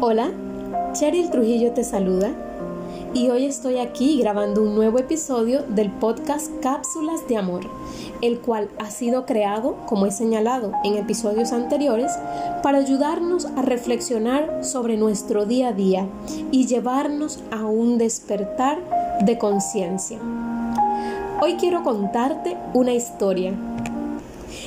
Hola, Cheryl Trujillo te saluda y hoy estoy aquí grabando un nuevo episodio del podcast Cápsulas de Amor, el cual ha sido creado, como he señalado en episodios anteriores, para ayudarnos a reflexionar sobre nuestro día a día y llevarnos a un despertar de conciencia. Hoy quiero contarte una historia.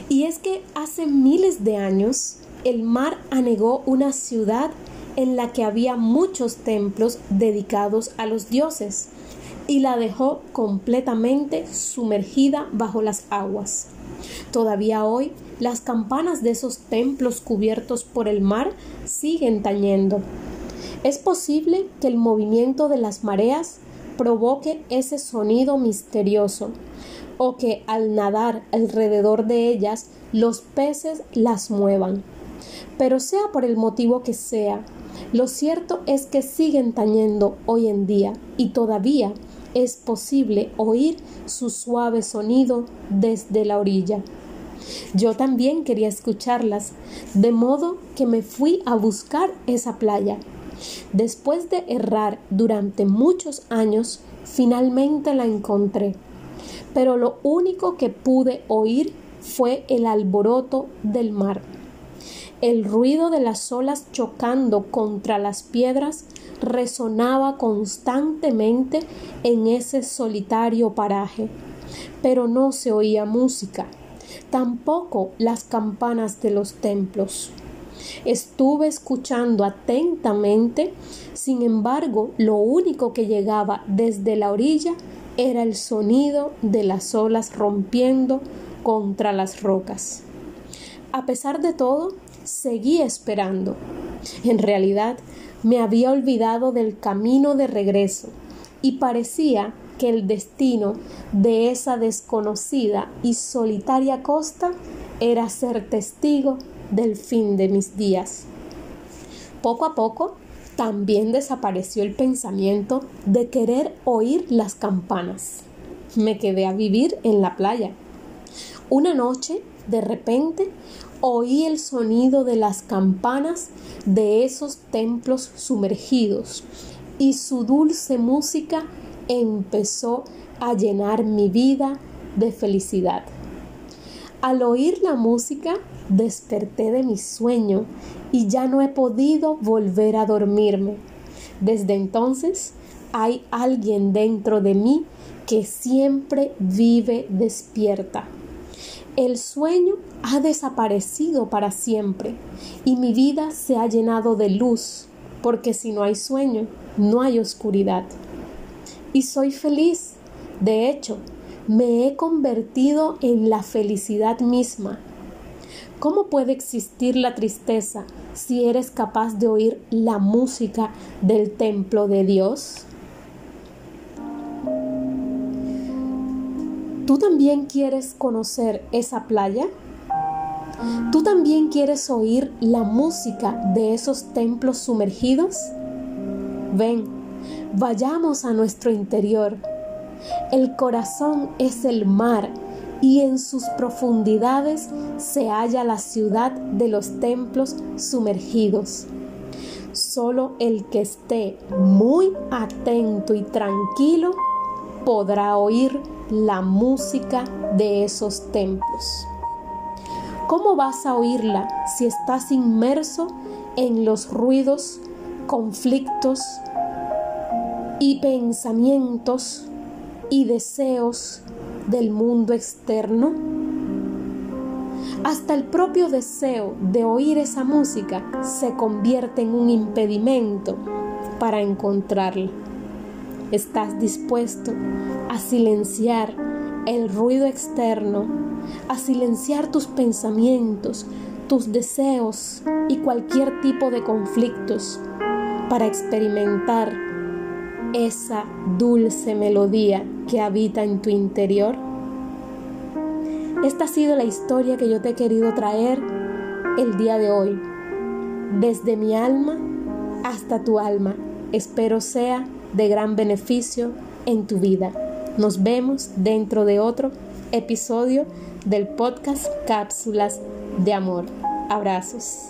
Y es que hace miles de años el mar anegó una ciudad en la que había muchos templos dedicados a los dioses y la dejó completamente sumergida bajo las aguas. Todavía hoy las campanas de esos templos cubiertos por el mar siguen tañendo. Es posible que el movimiento de las mareas provoque ese sonido misterioso o que al nadar alrededor de ellas los peces las muevan. Pero sea por el motivo que sea, lo cierto es que siguen tañendo hoy en día y todavía es posible oír su suave sonido desde la orilla. Yo también quería escucharlas, de modo que me fui a buscar esa playa. Después de errar durante muchos años, finalmente la encontré. Pero lo único que pude oír fue el alboroto del mar. El ruido de las olas chocando contra las piedras resonaba constantemente en ese solitario paraje, pero no se oía música, tampoco las campanas de los templos. Estuve escuchando atentamente, sin embargo, lo único que llegaba desde la orilla era el sonido de las olas rompiendo contra las rocas. A pesar de todo, seguí esperando. En realidad, me había olvidado del camino de regreso y parecía que el destino de esa desconocida y solitaria costa era ser testigo del fin de mis días. Poco a poco también desapareció el pensamiento de querer oír las campanas. Me quedé a vivir en la playa. Una noche, de repente, oí el sonido de las campanas de esos templos sumergidos y su dulce música empezó a llenar mi vida de felicidad. Al oír la música desperté de mi sueño y ya no he podido volver a dormirme. Desde entonces hay alguien dentro de mí que siempre vive despierta. El sueño ha desaparecido para siempre y mi vida se ha llenado de luz, porque si no hay sueño, no hay oscuridad. Y soy feliz. De hecho, me he convertido en la felicidad misma. ¿Cómo puede existir la tristeza si eres capaz de oír la música del templo de Dios? ¿Tú también quieres conocer esa playa? ¿Tú también quieres oír la música de esos templos sumergidos? Ven, vayamos a nuestro interior. El corazón es el mar y en sus profundidades se halla la ciudad de los templos sumergidos. Solo el que esté muy atento y tranquilo podrá oír la música de esos templos. ¿Cómo vas a oírla si estás inmerso en los ruidos, conflictos y pensamientos y deseos del mundo externo? Hasta el propio deseo de oír esa música se convierte en un impedimento para encontrarla. ¿Estás dispuesto a silenciar el ruido externo, a silenciar tus pensamientos, tus deseos y cualquier tipo de conflictos para experimentar esa dulce melodía que habita en tu interior? Esta ha sido la historia que yo te he querido traer el día de hoy, desde mi alma hasta tu alma. Espero sea de gran beneficio en tu vida. Nos vemos dentro de otro episodio del podcast Cápsulas de Amor. Abrazos.